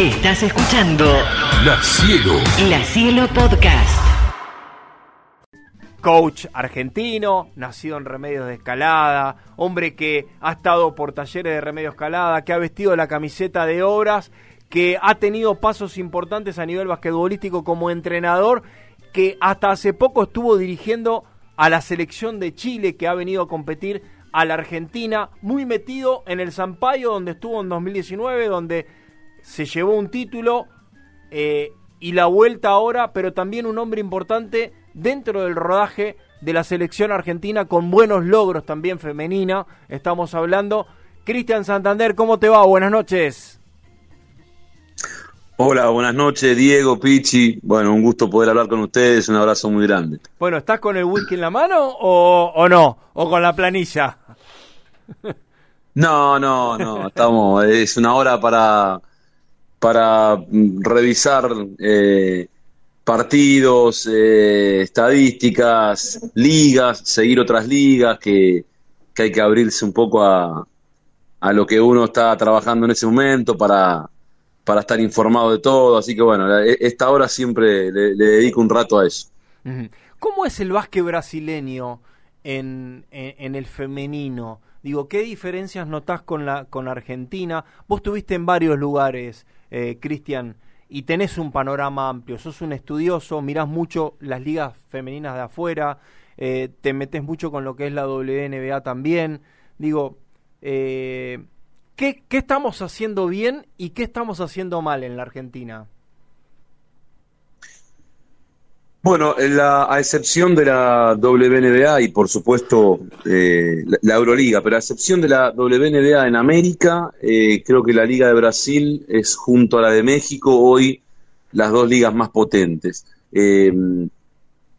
Estás escuchando La Cielo. La Cielo Podcast. Coach argentino, nacido en remedios de escalada, hombre que ha estado por talleres de remedios de escalada, que ha vestido la camiseta de obras, que ha tenido pasos importantes a nivel basquetbolístico como entrenador, que hasta hace poco estuvo dirigiendo a la selección de Chile, que ha venido a competir a la Argentina, muy metido en el Zampayo, donde estuvo en 2019, donde se llevó un título eh, y la vuelta ahora, pero también un hombre importante dentro del rodaje de la selección argentina con buenos logros también femenina. Estamos hablando. Cristian Santander, ¿cómo te va? Buenas noches. Hola, buenas noches, Diego, Pichi. Bueno, un gusto poder hablar con ustedes, un abrazo muy grande. Bueno, ¿estás con el whisky en la mano o, o no? ¿O con la planilla? No, no, no, estamos, es una hora para, para mm, revisar eh, partidos, eh, estadísticas, ligas, seguir otras ligas, que, que hay que abrirse un poco a, a lo que uno está trabajando en ese momento para para estar informado de todo. Así que bueno, e, esta hora siempre le, dedico un rato a eso. ¿Cómo es el básquet brasileño en, en, el femenino? Digo, ¿qué diferencias notás con la con Argentina? Vos estuviste en varios lugares, eh, Cristian, y tenés un panorama amplio. Sos un estudioso, mirás mucho las ligas femeninas de afuera, eh, te metes mucho con lo que es la WNBA también. Digo, eh, ¿Qué, estamos haciendo bien y qué estamos haciendo mal en la Argentina? Bueno, la, a excepción de la WNBA y por supuesto eh, la, Euroliga, pero a excepción de la WNBA en América, eh, creo que la Liga de Brasil es junto a la de México hoy las dos ligas más potentes. Eh,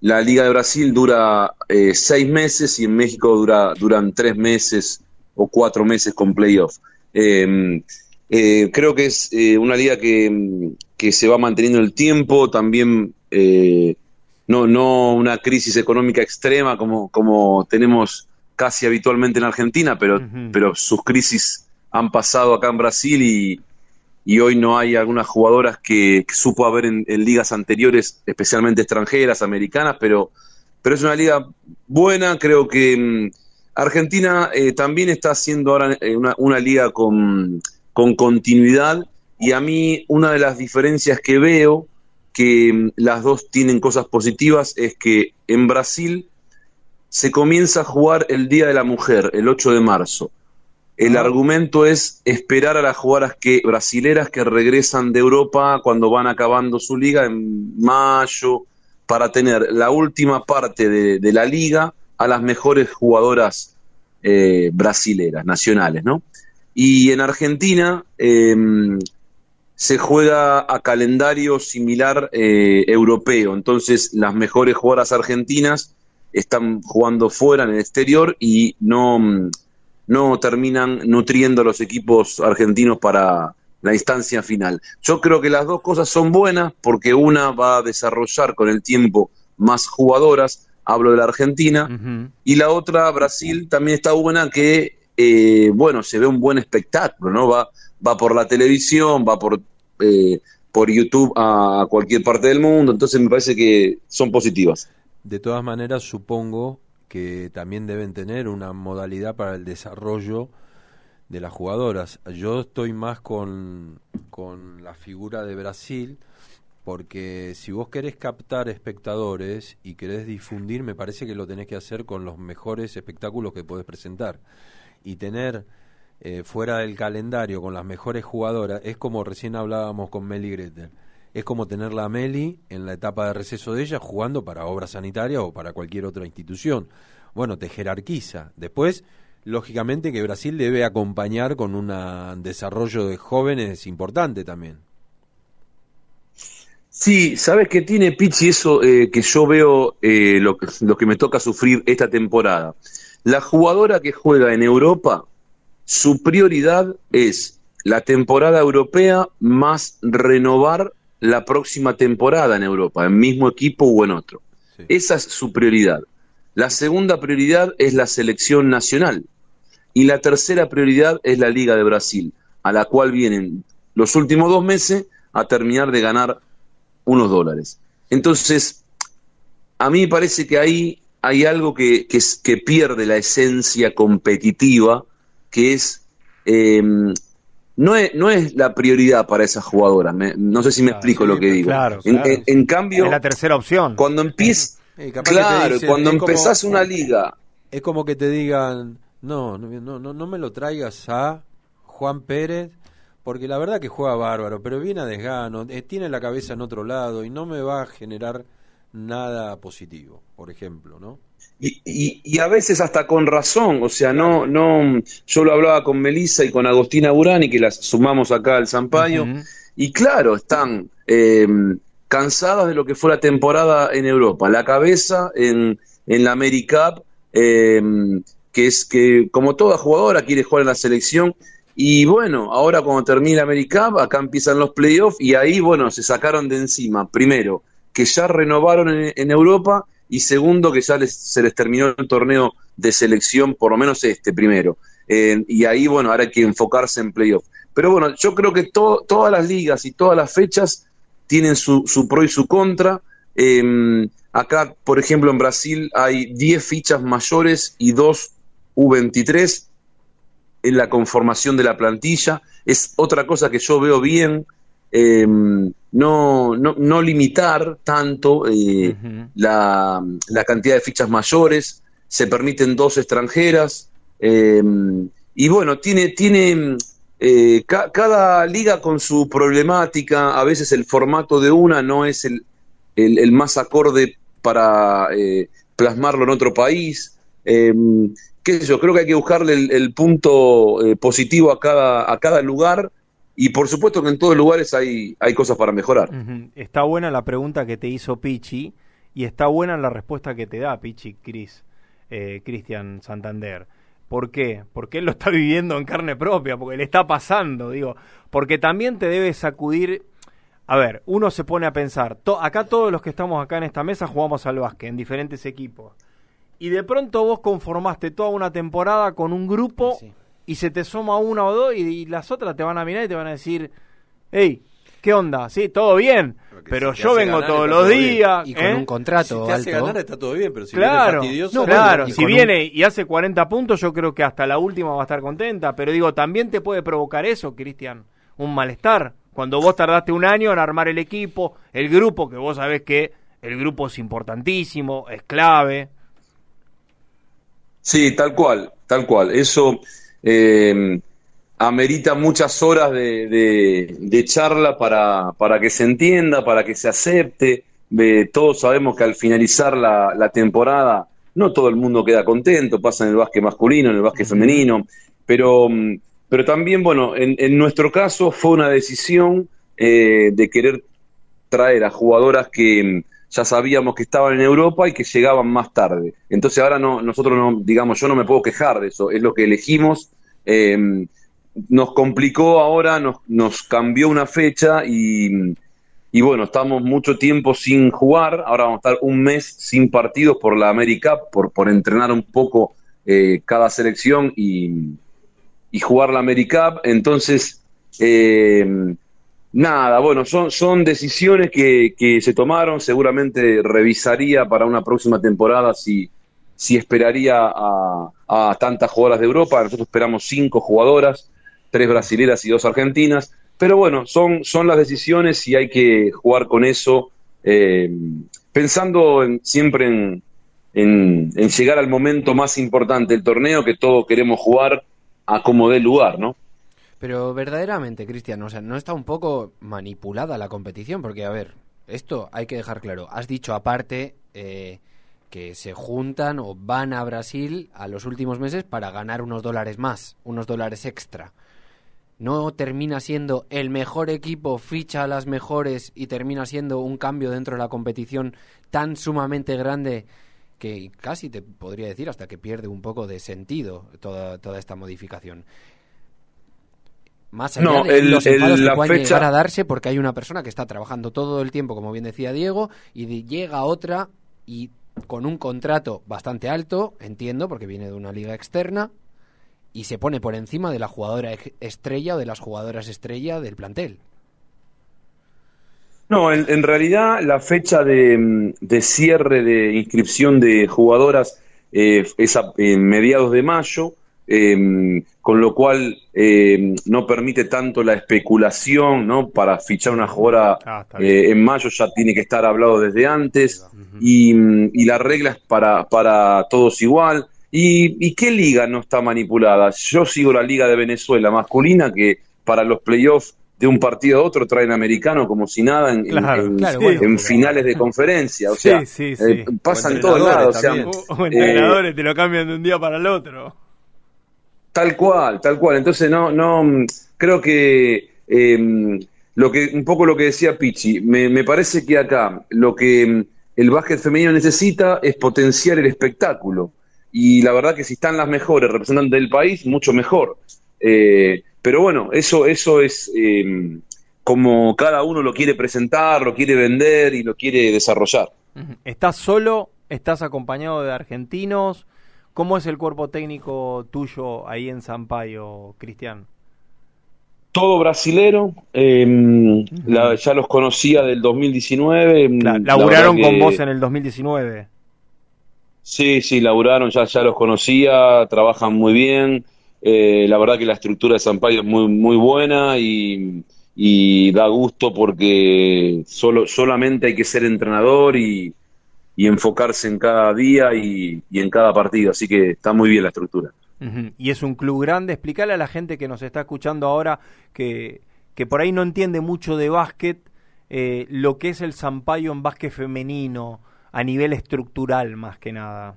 la Liga de Brasil dura seis meses y en México dura, duran tres meses o cuatro meses con playoff. Em, eh, creo que es eh, una liga que, se va manteniendo el tiempo, también eh, no, no una crisis económica extrema como, como tenemos casi habitualmente en Argentina, pero, pero sus crisis han pasado acá en Brasil y, y hoy no hay algunas jugadoras que, supo haber en, ligas anteriores, especialmente extranjeras, americanas, pero, pero es una liga buena, creo que mm, Argentina eh, también está haciendo ahora eh, una, liga con, continuidad y a mí una de las diferencias que veo, que mm, las dos tienen cosas positivas, es que en Brasil se comienza a jugar el Día de la Mujer, el 8 de marzo. El ah. argumento es esperar a las jugadoras que, brasileras que regresan de Europa cuando van acabando su liga en mayo, para tener la última parte de la liga a las mejores jugadoras eh, brasileras, nacionales, ¿no? Y en Argentina em, se juega a calendario similar eh, europeo, entonces las mejores jugadoras argentinas están jugando fuera en el exterior y no, no terminan nutriendo a los equipos argentinos para la instancia final. Yo creo que las dos cosas son buenas porque una va a desarrollar con el tiempo más jugadoras, hablo de la Argentina, y la otra, Brasil, también está buena que, eh, bueno, se ve un buen espectáculo, ¿no? Va, va por la televisión, va por, eh, por YouTube a cualquier parte del mundo, entonces me parece que son positivas. De todas maneras, supongo que también deben tener una modalidad para el desarrollo de las jugadoras. Yo estoy más con, con la figura de Brasil, porque si vos querés captar espectadores y querés difundir, me parece que lo tenés que hacer con los mejores espectáculos que podés presentar. Y tener eh, fuera del calendario con las mejores jugadoras, es como recién hablábamos con Meli Gretel, es como tenerla a Meli en la etapa de receso de ella jugando para obra sanitaria o para cualquier otra institución. Bueno, te jerarquiza. Después, lógicamente que Brasil debe acompañar con un desarrollo de jóvenes importante también. Sí, sabes que tiene Pichi eso eh, que yo veo eh, lo, que, lo que me toca sufrir esta temporada. La jugadora que juega en Europa, su prioridad es la temporada europea más renovar la próxima temporada en Europa, en mismo equipo o en otro. Esa es su prioridad. La segunda prioridad es la selección nacional. Y la tercera prioridad es la Liga de Brasil, a la cual vienen los últimos dos meses a terminar de ganar unos dólares. Entonces, a mí me parece que ahí hay algo que, que, que pierde la esencia competitiva, que es, eh, no es, no es la prioridad para esas jugadoras. Me, no sé si me Claro, explico sí, lo que digo. claro, En- claro. En, en cambio, Es la tercera opción. cuando empieza, Eh, capaz que te claro, dicen, cuando como- empezás una liga, Es como que te digan, no, no, no, no, no me lo traigas a Juan Pérez, porque la verdad que juega bárbaro, pero viene a desgano, eh, tiene la cabeza en otro lado y no me va a generar nada positivo, por ejemplo, ¿no? Y, y- y a veces hasta con razón, o sea, no, no, yo lo hablaba con Melissa y con Agostina Burani, que las sumamos acá al Zampayo, Ujú. y claro, están eh, cansadas de lo que fue la temporada en Europa, la cabeza en, en la AmeriCup, eh, que es que como toda jugadora quiere jugar en la selección, y bueno, ahora cuando termine la AmeriCup, acá empiezan los playoffs, y ahí, bueno, se sacaron de encima, primero, que ya renovaron en, Europa, y segundo, que ya se les terminó el torneo de selección, por lo menos este primero. Y ahí, bueno, ahora hay que enfocarse en playoff. Pero bueno, yo creo que to- todas las ligas y todas las fechas tienen su, pro y su contra. Eh, acá, por ejemplo, en Brasil hay 10 fichas mayores y 2 U23 en la conformación de la plantilla. Es otra cosa que yo veo bien. Eh, no, no, no limitar tanto eh, la, la cantidad de fichas mayores, se permiten dos extranjeras, eh, y bueno, tiene, tiene eh, ca- cada liga con su problemática, a veces el formato de una no es el, el, el más acorde para eh, plasmarlo en otro país. Eh, qué sé yo, creo que hay que buscarle el, el punto eh, positivo a cada, a cada lugar. Y por supuesto que en todos los lugares hay, hay cosas para mejorar. Está buena la pregunta que te hizo Pichi y está buena la respuesta que te da Pichi, Cris, eh, Cristian Santander. ¿Por qué? Porque él lo está viviendo en carne propia, porque le está pasando, digo. Porque también te debe sacudir. A ver, uno se pone a pensar. to- acá todos los que estamos acá en esta mesa jugamos al básquet en diferentes equipos. Y de pronto vos conformaste toda una temporada con un grupo Sí. Y se te suma una o dos y, y las otras te van a mirar y te van a decir, hey, ¿qué onda? Sí, todo bien, Pero si yo vengo ganar, todos los bien. días. Y con ¿eh? un contrato si te hace alto. ganar está todo bien, pero si viene Claro, fastidioso, No, claro. si un- viene y hace 40 puntos, yo creo que hasta la última va a estar contenta. Pero digo, también te puede provocar eso, Cristian, un malestar. Cuando vos tardaste un año en armar el equipo, el grupo, que vos sabés que el grupo es importantísimo, es clave. Sí, tal cual, tal cual. Eso eh, amerita muchas horas de, de- charla para, para que se entienda, para que se acepte. Todos sabemos que al finalizar la, la temporada no todo el mundo queda contento, pasa en el básquet masculino, en el básquet femenino, pero, mm, pero también, bueno, en, en nuestro caso fue una decisión eh, de querer traer a jugadoras que mm, ya sabíamos que estaban en Europa y que llegaban más tarde. Entonces ahora no, nosotros no, digamos, yo no me puedo quejar de eso, es lo que elegimos. Eh, nos complicó ahora, nos, nos cambió una fecha y, y bueno, estamos mucho tiempo sin jugar. Ahora vamos a estar un mes sin partidos por la América, por, por entrenar un poco eh, cada selección y, y jugar la América. Entonces, eh, Nada, bueno, son, son decisiones que, que se tomaron. Seguramente revisaría para una próxima temporada si, si esperaría a, tantas jugadoras de Europa. Nosotros esperamos cinco jugadoras, tres brasileras y dos argentinas. Pero bueno, son, son las decisiones y hay que jugar con eso, eh, pensando en- siempre en, en, en llegar al momento más importante del torneo, que todos queremos jugar a como dé lugar, ¿no? Pero verdaderamente, Cristian, o sea, no está un poco manipulada la competición, porque a ver, esto hay que dejar claro. Has dicho aparte eh, que se juntan o van a Brasil a los últimos meses para ganar unos dólares más, unos dólares extra. No termina siendo el mejor equipo, ficha a las mejores y termina siendo un cambio dentro de la competición tan sumamente grande que casi te podría decir hasta que pierde un poco de sentido toda, toda esta modificación. Más allá No, de el- los el- enfados la que puedan fecha- llegar a darse porque hay una persona que está trabajando todo el tiempo, como bien decía Diego, y de- llega otra y con un contrato bastante alto, entiendo, porque viene de una liga externa, y se pone por encima de la jugadora estrella o de las jugadoras estrella del plantel. No, en, en realidad la fecha de, mm, de cierre de inscripción de jugadoras eh, es a en mediados de mayo, eh, con lo cual eh, no permite tanto la especulación, ¿no? Para fichar una jugadora Ah, eh, en mayo ya tiene que estar hablado desde antes y, mm, y la regla es para, para todos igual. ¿Y, ¿Y qué liga no está manipulada? Yo sigo la liga de Venezuela masculina que para los playoffs de un partido a otro traen americano como si nada en, en- Claro, en- claro, sí. bueno, en pero- finales de conferencia. O sea, sí, eh, sí. pasa O en todos lados. O sea. O, o entrenadores te lo cambian de un día para el otro. Tal cual, tal cual. Entonces no, no, mm, creo que eh, lo que un poco lo que decía Pichi, me, parece que acá lo que mm, el básquet femenino necesita es potenciar el espectáculo. Y la verdad que si están las mejores representantes del país, mucho mejor. Eh, pero bueno, eso, eso es eh, como cada uno lo quiere presentar, lo quiere vender y lo quiere desarrollar. ¿Estás solo? ¿Estás acompañado de argentinos? ¿Cómo es el cuerpo técnico tuyo ahí en Sampaio, Cristian? Todo brasilero, eh, la- ya los conocía del 2019. La- la laburaron con que- vos en el 2019. Sí, sí, laburaron, ya, ya los conocía, trabajan muy bien. eh, la verdad que la estructura de Sampaio es muy, muy buena y, y da gusto porque solo, solamente hay que ser entrenador y, y enfocarse en cada día y, y en cada partido. Así que está muy bien la estructura. Y es un club grande. Explicarle a la gente que nos está escuchando ahora que, que por ahí no entiende mucho de básquet, eh, lo que es el Sampaio en básquet femenino a nivel estructural más que nada.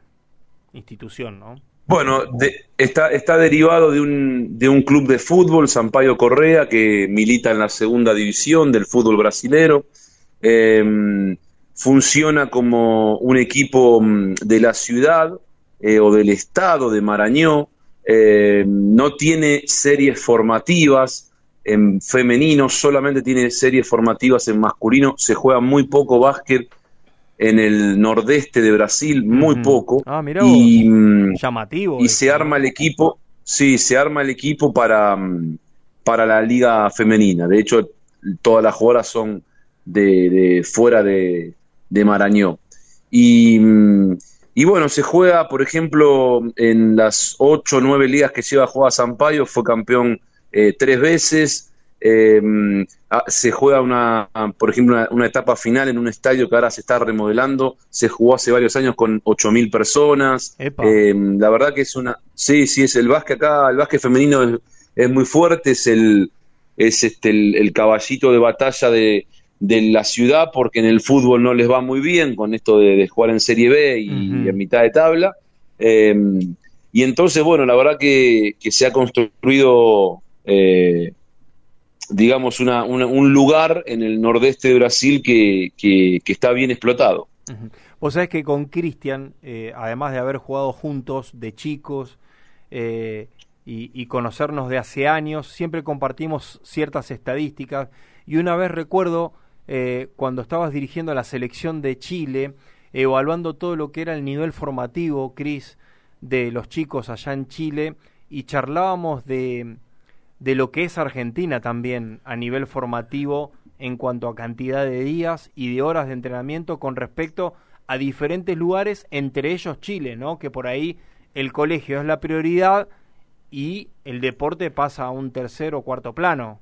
Institución, ¿no? Bueno, de- está, está derivado de un, de un club de fútbol, Sampaio Correa, que milita en la segunda división del fútbol brasilero. Eh, funciona como un equipo mm, de la ciudad eh, o del estado de Marañó. Eh, no tiene series formativas en femenino, solamente tiene series formativas en masculino. Se juega muy poco básquet en el nordeste de Brasil, muy poco. Ah, mirá y, mm, Llamativo. y se arma el equipo, sí, se arma el equipo para, mm, para la liga femenina. De hecho, todas las jugadoras son de, de fuera de, de Marañó. Y, mm, y bueno, se juega, por ejemplo, en las ocho o nueve ligas que lleva juega Sampaio, fue campeón eh, tres veces. Eh, mm, ah, se juega una, por ejemplo, una, una etapa final en un estadio que ahora se está remodelando. Se jugó hace varios años con 8.000 personas. Eh, la verdad que es una. Sí, sí, es el básquet acá, el básquet femenino es, es muy fuerte, es el, es este el, el caballito de batalla de, de la ciudad, porque en el fútbol no les va muy bien con esto de, de jugar en Serie B y, en mitad de tabla. Eh, y entonces, bueno, la verdad que, que se ha construido, eh, digamos, una, una- un lugar en el nordeste de Brasil que, que- que está bien explotado. Ujú. Vos sabés que con Cristian, eh, además de haber jugado juntos de chicos eh, y, y conocernos de hace años, siempre compartimos ciertas estadísticas. Y una vez recuerdo, eh, cuando estabas dirigiendo a la selección de Chile, evaluando todo lo que era el nivel formativo, Cris, de los chicos allá en Chile, y charlábamos de, de lo que es Argentina también a nivel formativo en cuanto a cantidad de días y de horas de entrenamiento con respecto a diferentes lugares, entre ellos Chile, ¿no? Que por ahí el colegio es la prioridad y el deporte pasa a un tercer o cuarto plano.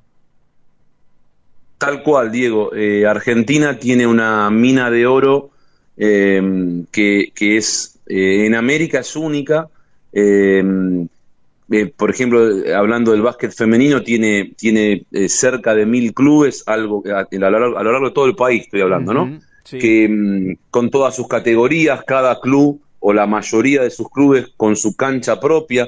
Tal cual, Diego. Eh, Argentina tiene una mina de oro eh, que, que es eh, en América es única. Eh, eh, por ejemplo, hablando del básquet femenino, tiene, tiene cerca de mil clubes, algo que a, a lo largo, a lo largo de todo el país estoy hablando, ¿no? Sí. que mm, con todas sus categorías, cada club o la mayoría de sus clubes con su cancha propia.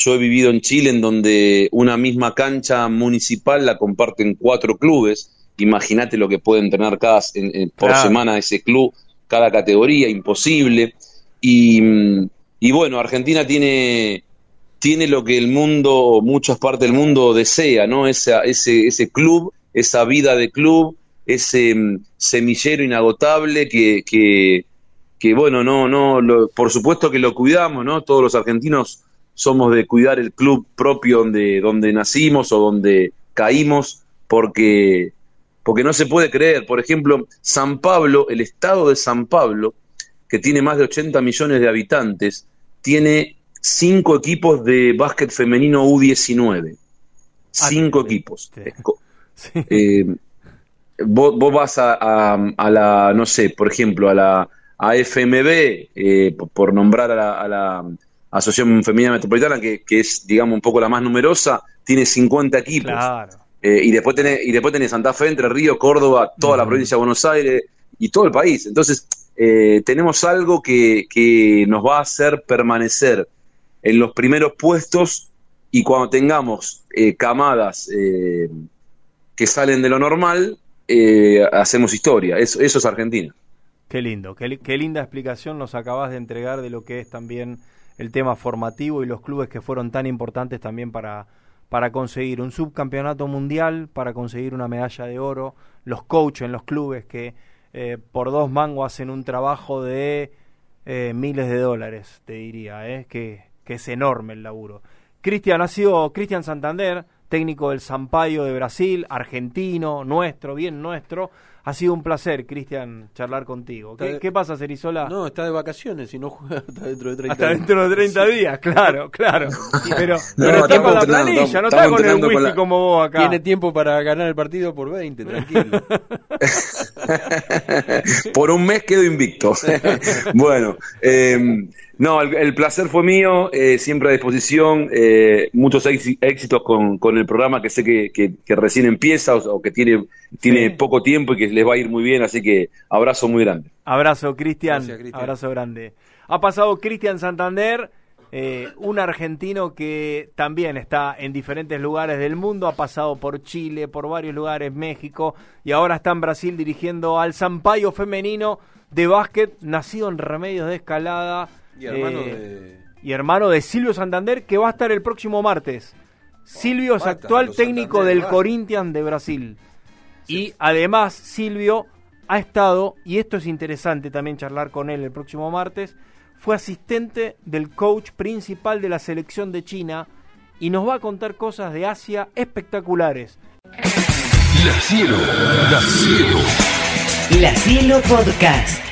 Yo he vivido en Chile en donde una misma cancha municipal la comparten cuatro clubes. Imagínate lo que pueden tener cada, en- en- por Claro. semana ese club, cada categoría, imposible. Y, mm, y bueno, Argentina tiene, tiene lo que el mundo, muchas partes del mundo desea, ¿no? Esa, ese, ese club, esa vida de club, ese mm, semillero inagotable que, que, que, bueno, no, no, lo- por supuesto que lo cuidamos, ¿no? Todos los argentinos somos de cuidar el club propio donde, donde nacimos o donde caímos, porque, porque no se puede creer. Por ejemplo, San Pablo, el estado de San Pablo, que tiene más de 80 millones de habitantes, tiene cinco equipos de básquet femenino U19. Cinco equipos. sí. Eh, vos, vos vas a, a- a la, no sé, por ejemplo, a la AFMB, eh, por- por nombrar a la, a la Asociación Femenina Metropolitana, que, que es, digamos, un poco la más numerosa, tiene 50 equipos. Claro. Eh, y después tenés, y después tenés Santa Fe, Entre Ríos, Córdoba, toda la provincia de Buenos Aires y todo el país. Entonces, eh, tenemos algo que, que nos va a hacer permanecer en los primeros puestos y cuando tengamos eh, camadas eh, que salen de lo normal, eh, hacemos historia. Eso, eso es Argentina. Qué lindo, qué, qué linda explicación nos acabas de entregar de lo que es también el tema formativo y los clubes que fueron tan importantes también para, para conseguir un subcampeonato mundial, para conseguir una medalla de oro, los coaches en los clubes que eh, por dos mangos hacen un trabajo de eh, miles de dólares, te diría, eh, que, que es enorme el laburo. Cristian, ha sido Cristian Santander, técnico del Sampaio de Brasil, argentino, nuestro, bien nuestro. Ha sido un placer, Cristian, charlar contigo. ¿Qué, de- qué pasa, Cerizola? No, está de vacaciones y no juega hasta dentro de 30 Hasta días. dentro de 30 días, claro, claro. Pero, No, pero está con la planilla, no está con el entrenando con whisky la- como vos acá. Tiene tiempo para ganar el partido por 20, tranquilo. Por un mes quedo invicto. bueno, eh, no, el, el placer fue mío, eh, siempre a disposición, eh, muchos éxi- éxitos con, con el programa que sé que, que- que recién empieza o, o que tiene, tiene Sí. poco tiempo y que les va a ir muy bien, así que abrazo muy grande. Abrazo, Cristian. Abrazo grande. Ha pasado Cristian Santander, eh, un argentino que también está en diferentes lugares del mundo. Ha pasado por Chile, por varios lugares, México, y ahora está en Brasil dirigiendo al Sampaio femenino de básquet, nacido en Remedios de Escalada. Y hermano eh, de... y hermano de Silvio Santander, que va a estar el próximo martes. Silvio es actual técnico Santander, del. Corinthians de Brasil. Y además, Silvio ha estado, y esto es interesante también charlar con él el próximo martes, fue asistente del coach principal de la selección de China y nos va a contar cosas de Asia espectaculares. La cielo, la cielo. La Cielo Podcast.